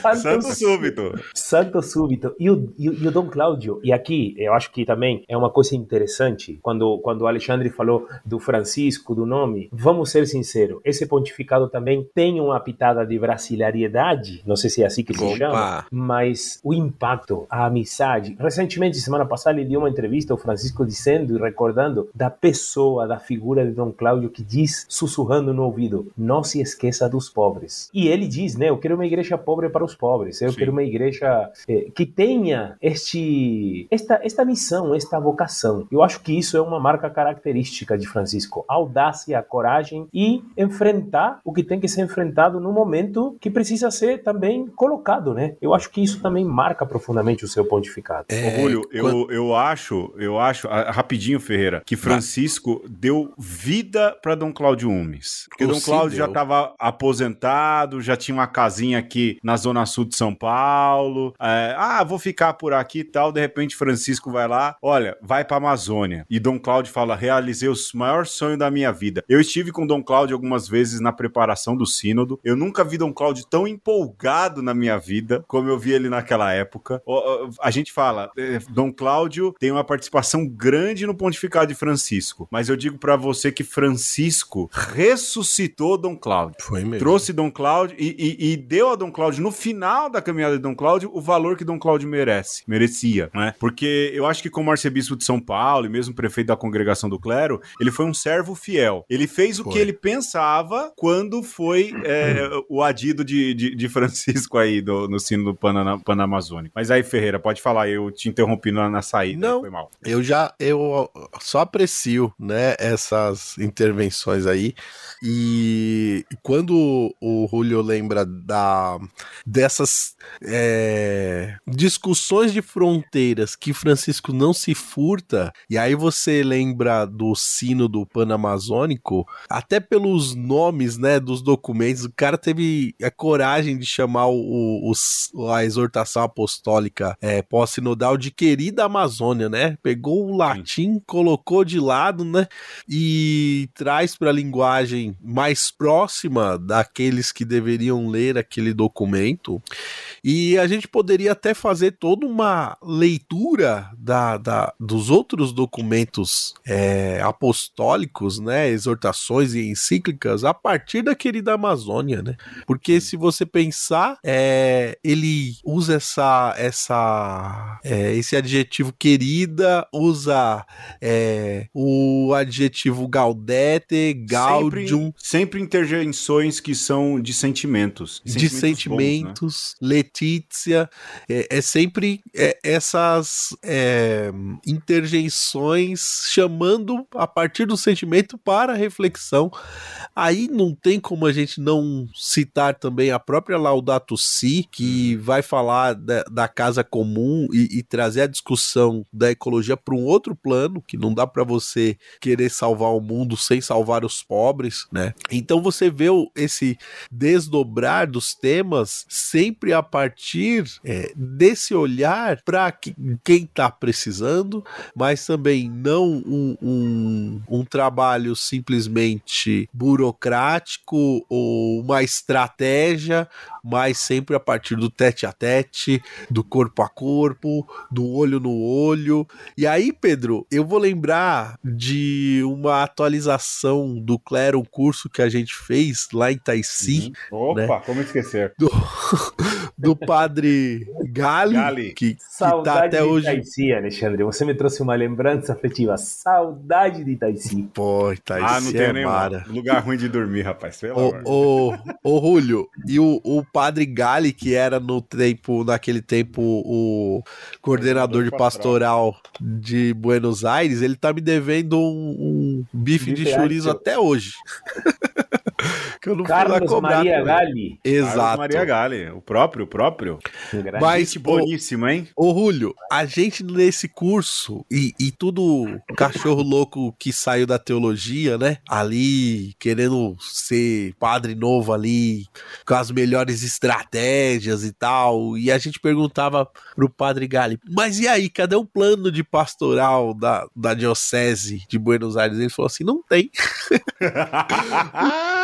Santo, Santo Súbito. Santo Súbito. E o, e, e o Dom Cláudio, e aqui eu acho que também é uma coisa interessante, quando, quando o Alexandre falou do Francisco, do nome, vamos ser sinceros, esse pontificado também tem uma pitada de brasilariedade, não sei se é assim que se Opa. chama, mas o impacto, a amizade. Recentemente, semana passada, ele deu uma entrevista ao Francisco dizendo e recordando da pessoa, da figura de Dom Cláudio que diz, sussurrando no ouvido, não se esqueça dos pobres. E ele diz, né, eu quero uma igreja pobre para os pobres, eu Sim. quero uma igreja eh, que tenha este, esta, esta missão, esta vocação. Eu acho que isso é uma marca característica de Francisco, a audácia, a coragem e enfrentar o que tem que ser enfrentado no momento que precisa ser também colocado, né? Eu acho que isso também marca profundamente o seu pontificado. É, Orgulho, eu, eu acho, eu acho, rapidinho, Ferreira, que Francisco deu vida para Dom Cláudio Umes. Porque Dom Cláudio já estava aposentado, já tinha uma casinha aqui na zona sul de São Paulo. É, ah, vou ficar por aqui e tal. De repente, Francisco vai lá, olha, vai para Amazônia. E Dom Cláudio fala: realizei o maior sonho da minha vida. Eu estive com Dom Cláudio algumas vezes na preparação do sínodo. Eu nunca vi Dom Cláudio tão empolgado na minha vida como eu vi ele naquela época. A gente fala, é, Dom Cláudio tem uma participação grande no pontificado de Francisco, mas eu digo para você que Francisco ressuscitou Dom Cláudio. Foi mesmo. Trouxe Dom Cláudio e, e, e, deu a Dom Cláudio, no final da caminhada de Dom Cláudio, o valor que Dom Cláudio merece, merecia, né? Porque eu acho que como arcebispo de São Paulo e mesmo prefeito da congregação do clero, ele foi um servo fiel. Ele fez o foi. que ele pensava quando foi é, o adido de, de, de, Francisco aí do, no sino do Panamazônico. Mas aí, Ferreira, pode falar, eu te interrompi na, na saída. Não, foi mal. eu já, eu só aprecio, né, essas intervenções aí. E quando o Julio lembra da, dessas é, discussões de fronteiras que Francisco não se furta, e aí você lembra do sino do Panamazônico, até pelos nomes né, dos documentos, o cara teve a coragem de chamar o, o a exortação apostólica é, pós-sinodal de querida Amazônia, né? Pegou o latim, colocou de lado, né? E traz para a linguagem mais próxima daqueles que deveriam ler aquele documento. E a gente poderia até fazer toda uma leitura da, da dos outros documentos é, apostólicos, né, exortações e encíclicas a partir da querida Amazônia, né? Porque se você pensar, é, ele usa essa, essa, é, esse adjetivo querida, usa é, o adjetivo gaudete, gaudium, Sempre interjeições que são de sentimentos. De sentimentos, bons, né? Letícia. É, é sempre é, essas é, interjeições chamando a partir do sentimento para reflexão. Aí não tem como a gente não citar também a própria Laudato Si, que uhum. vai falar da, da casa comum e, e trazer a discussão da ecologia para um outro plano, que não dá para você querer salvar o mundo sem salvar os pobres, né? Então você vê esse desdobrar dos temas sempre a partir é, desse olhar para que, quem está precisando, mas também não um, um, um trabalho simplesmente burocrático ou uma estratégia, mas sempre a partir do tete a tete, do corpo a corpo, do olho no olho. E aí, Pedro, eu vou lembrar de uma atualização do Clero, um curso que a gente fez lá em Taici. Uhum. Opa, né? como esquecer? Do, do padre Gali, Gali. Que, que tá até hoje. Itaici, Alexandre. Você me trouxe uma lembrança afetiva. Saudade de Itaici. Pô, Itaici. Ah, não tem é nem lugar ruim de dormir, rapaz. Ô, ô, ô, Julio, e o, o padre Gali, que era no tempo, naquele tempo, o coordenador de pastoral de Buenos Aires, ele tá me devendo um, um bife, bife de chorizo até hoje. que eu não Carlos fui lá cobrar. Maria Gali. Exato. Carlos Maria Gali, o próprio, o próprio. Mas, boníssimo, hein? Ô, Julio, a gente nesse curso e, e tudo cachorro louco que saiu da teologia, né? Ali, querendo ser padre novo ali, com as melhores estratégias e tal. E a gente perguntava pro padre Gali, mas e aí, cadê o plano de pastoral da, da diocese de Buenos Aires? Ele falou assim, não tem.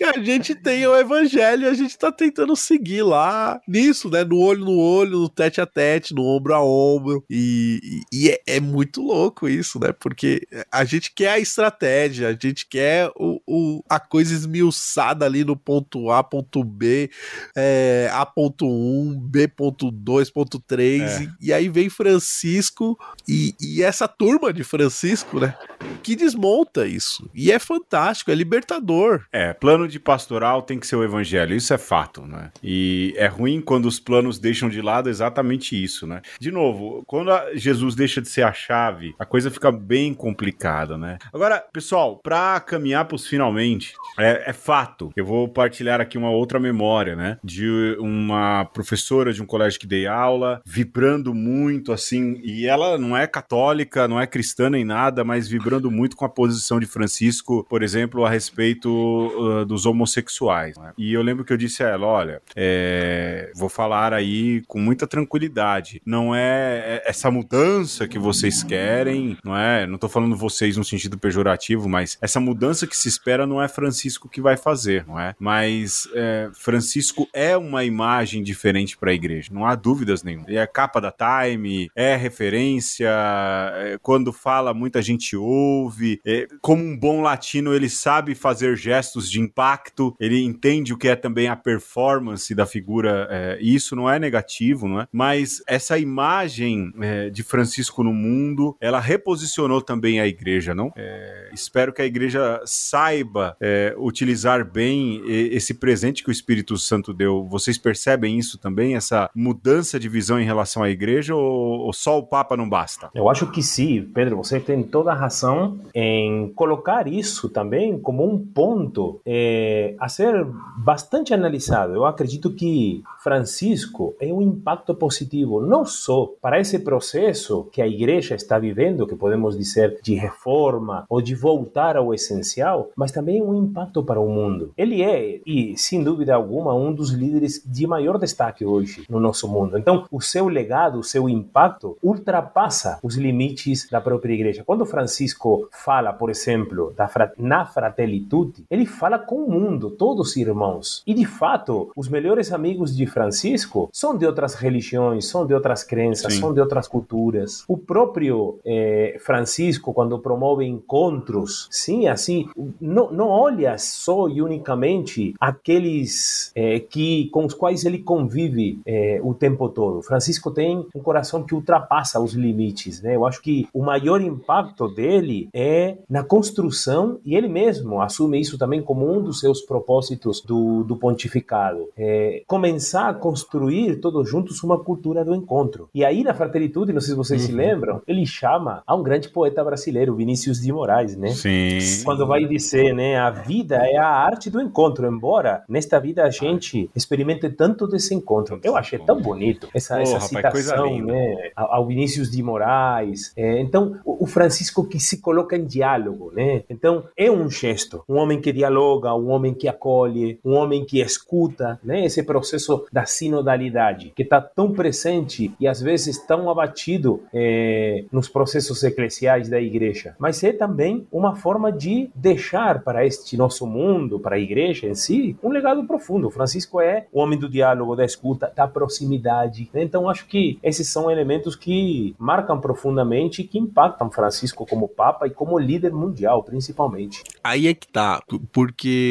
que a gente tem o evangelho e a gente tá tentando seguir lá nisso, né? No olho no olho, no tete a tete, no ombro a ombro. E, e é, é, muito louco isso, né? Porque a gente quer a estratégia, a gente quer o, o, a coisa esmiuçada ali no ponto A, ponto B, é, A ponto 1, B ponto 2, ponto 3. É. E, e, aí vem Francisco e, e essa turma de Francisco, né? Que desmonta isso. E é fantástico, é libertador. É, plano de pastoral tem que ser o evangelho, isso é fato, né? E é ruim quando os planos deixam de lado exatamente isso, né? De novo, quando Jesus deixa de ser a chave, a coisa fica bem complicada, né? Agora, pessoal, para caminhar para os finalmente, é, é fato. Eu vou partilhar aqui uma outra memória, né? De uma professora de um colégio que dei aula, vibrando muito assim, e ela não é católica, não é cristã nem nada, mas vibrando muito com a posição de Francisco, por exemplo, a respeito uh, dos homossexuais. Né? E eu lembro que eu disse a ela: olha, é, vou falar aí com muita tranquilidade. Não é, é essa mudança que vocês querem, não é? Não tô falando vocês no sentido pejorativo, mas essa mudança que se espera não é Francisco que vai fazer, não é? Mas é, Francisco é uma imagem diferente para a igreja, não há dúvidas nenhuma. Ele é capa da Time, é referência, é, quando fala muita gente ouve. É, como um bom latino, ele sabe fazer gestos de impacto, ele entende o que é também a performance da figura. É, e isso não é negativo, não é? Mas essa imagem é, de Francisco no mundo, ela reposicionou também a igreja, não? É, espero que a igreja saiba é, utilizar bem esse presente que o Espírito Santo deu. Vocês percebem isso também, essa mudança de visão em relação à igreja, ou, ou só o Papa não basta? Eu acho que sim, Pedro, você tem toda a razão em colocar isso também como um ponto é, a ser bastante analisado. Eu acredito que Francisco é um impacto positivo, não só para esse processo que a igreja está vivendo, que podemos dizer de reforma ou de voltar ao essencial, mas também um impacto para o mundo. Ele é, e sem dúvida alguma, um dos líderes de maior destaque hoje no nosso mundo. Então, o seu legado, o seu impacto ultrapassa os limites da própria igreja. Quando Francisco fala, por exemplo, da na Fratelli Tutti, ele fala com o mundo, todos irmãos. E de fato, os melhores amigos de Francisco são de outras religiões, são de outras crenças, Sim. são de outras culturas. O próprio eh, Francisco, quando promove encontros, sim, assim, não, não olha só e unicamente aqueles eh, que com os quais ele convive eh, o tempo todo. Francisco tem um coração que ultrapassa os limites, né? Eu acho que o maior impacto dele é na construção e ele mesmo assume isso também como um dos seus propósitos do, do pontificado. É, começar a construir todos juntos uma cultura do encontro. E aí na Fraternitude, não sei se vocês uhum. se lembram, ele chama a um grande poeta brasileiro, Vinícius de Moraes, né? Sim. Quando vai dizer, né, a vida é a arte do encontro, embora nesta vida a gente experimente tanto desse encontro. Eu achei tão bonito essa, oh, essa rapaz, citação, né, ao Vinícius de Moraes. É, então, o Francisco que se coloca em diálogo, né? Então, é um gesto, um homem que dialoga, um homem que acolhe, um homem que escuta, né? Esse processo da sinodalidade que está tão presente e às vezes tão abatido é, nos processos eclesiais da igreja. Mas é também uma forma de deixar para este nosso mundo, para a igreja em si, um legado profundo. Francisco é o homem do diálogo, da escuta, da proximidade. Né? Então acho que esses são elementos que marcam profundamente e que impactam Francisco como Papa e como líder mundial, principalmente. Aí é que tá, porque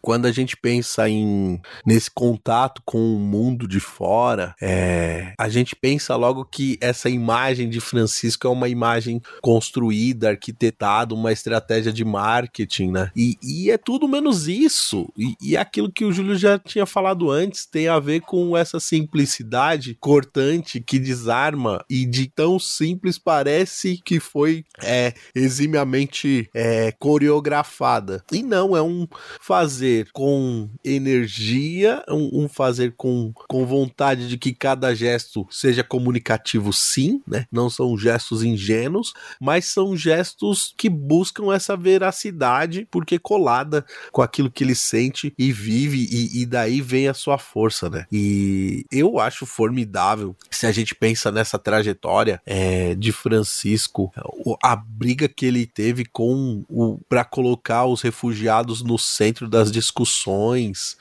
quando a gente pensa em nesse contato com o mundo de fora, é, a gente pensa logo que essa imagem de Francisco é uma imagem construída, arquitetada, uma estratégia de marketing, né? E, e é tudo menos isso. E, e aquilo que o Júlio já tinha falado antes tem a ver com essa simplicidade cortante que desarma e de tão simples parece que foi é, eximiamente é, coreografada. E não, é um fazer com energia, um, um fazer com, com vontade de que cada gesto seja comunicativo, sim, né? Não são gestos ingênuos, mas são gestos que buscam essa veracidade, porque colada com aquilo que ele sente e vive, e, e daí vem a sua força, né? E eu acho formidável se a gente pensa nessa trajetória é, de Francisco, a briga que ele teve com o para colocar os refugiados no centro das discussões.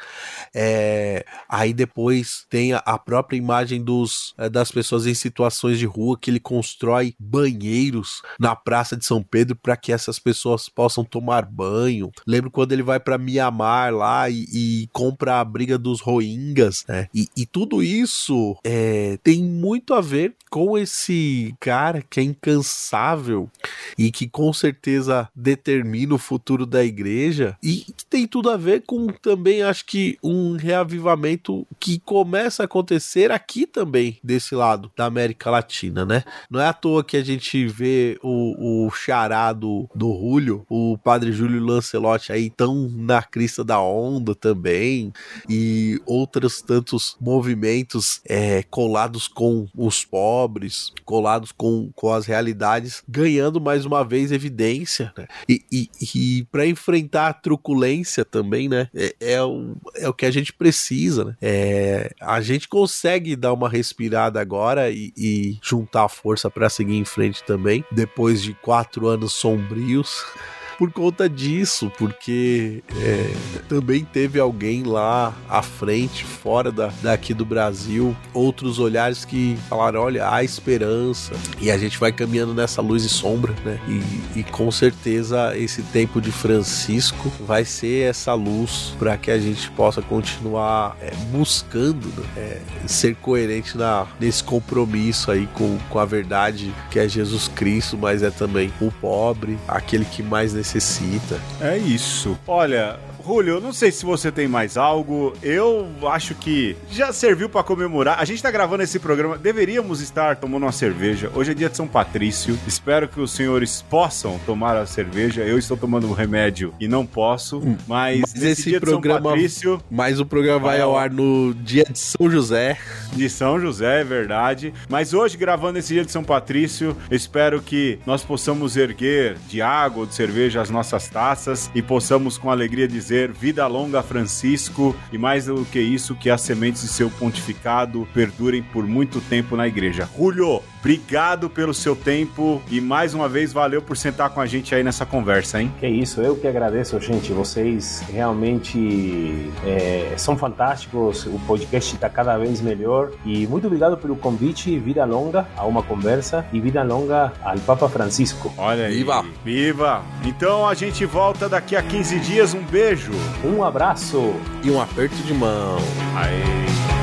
É, aí depois tem a, a própria imagem dos, é, das pessoas em situações de rua que ele constrói banheiros na Praça de São Pedro para que essas pessoas possam tomar banho. Lembro quando ele vai para Mianmar lá e, e, compra a briga dos Rohingyas, né? E, e tudo isso é, tem muito a ver com esse cara que é incansável e que com certeza determina o futuro da igreja e tem tudo a ver com também acho que um reavivamento que começa a acontecer aqui também desse lado da América Latina, né? Não é à toa que a gente vê o, o charado do Julio, o padre Júlio Lancelotti aí tão na crista da onda também e outros tantos movimentos é, colados com os pobres, colados com, com as realidades, ganhando mais uma uma vez evidência, né? E, e, e para enfrentar a truculência também, né? É, é, o, é o que a gente precisa, né? É, a gente consegue dar uma respirada agora e, e juntar força para seguir em frente também, depois de quatro anos sombrios por conta disso, porque é, também teve alguém lá à frente, fora da, daqui do Brasil, outros olhares que falaram: olha, há esperança, e a gente vai caminhando nessa luz e sombra, né? E, e com certeza esse tempo de Francisco vai ser essa luz para que a gente possa continuar é, buscando né? é, ser coerente na, nesse compromisso aí com, com a verdade que é Jesus Cristo, mas é também o pobre, aquele que mais necessita necessita. É isso. Olha, Julio, não sei se você tem mais algo. Eu acho que já serviu para comemorar. A gente tá gravando esse programa. Deveríamos estar tomando uma cerveja. Hoje é dia de São Patrício. Espero que os senhores possam tomar a cerveja. Eu estou tomando um remédio e não posso. Hum, mas, mas esse dia programa, de São Patrício. Mas o programa vai ao ar no dia de São José. De São José, é verdade. Mas hoje, gravando esse dia de São Patrício, espero que nós possamos erguer de água ou de cerveja as nossas taças e possamos com alegria dizer dizer vida longa Francisco e mais do que isso, que as sementes de seu pontificado perdurem por muito tempo na igreja. Julio, obrigado pelo seu tempo e mais uma vez valeu por sentar com a gente aí nessa conversa, hein? Que isso, eu que agradeço, gente. Vocês realmente é, são fantásticos, o podcast está cada vez melhor e muito obrigado pelo convite. Vida longa a uma conversa e vida longa ao Papa Francisco. Olha aí. Viva! Viva! Então a gente volta daqui a 15 dias. Um beijo beijo, um abraço e um aperto de mão. Aê.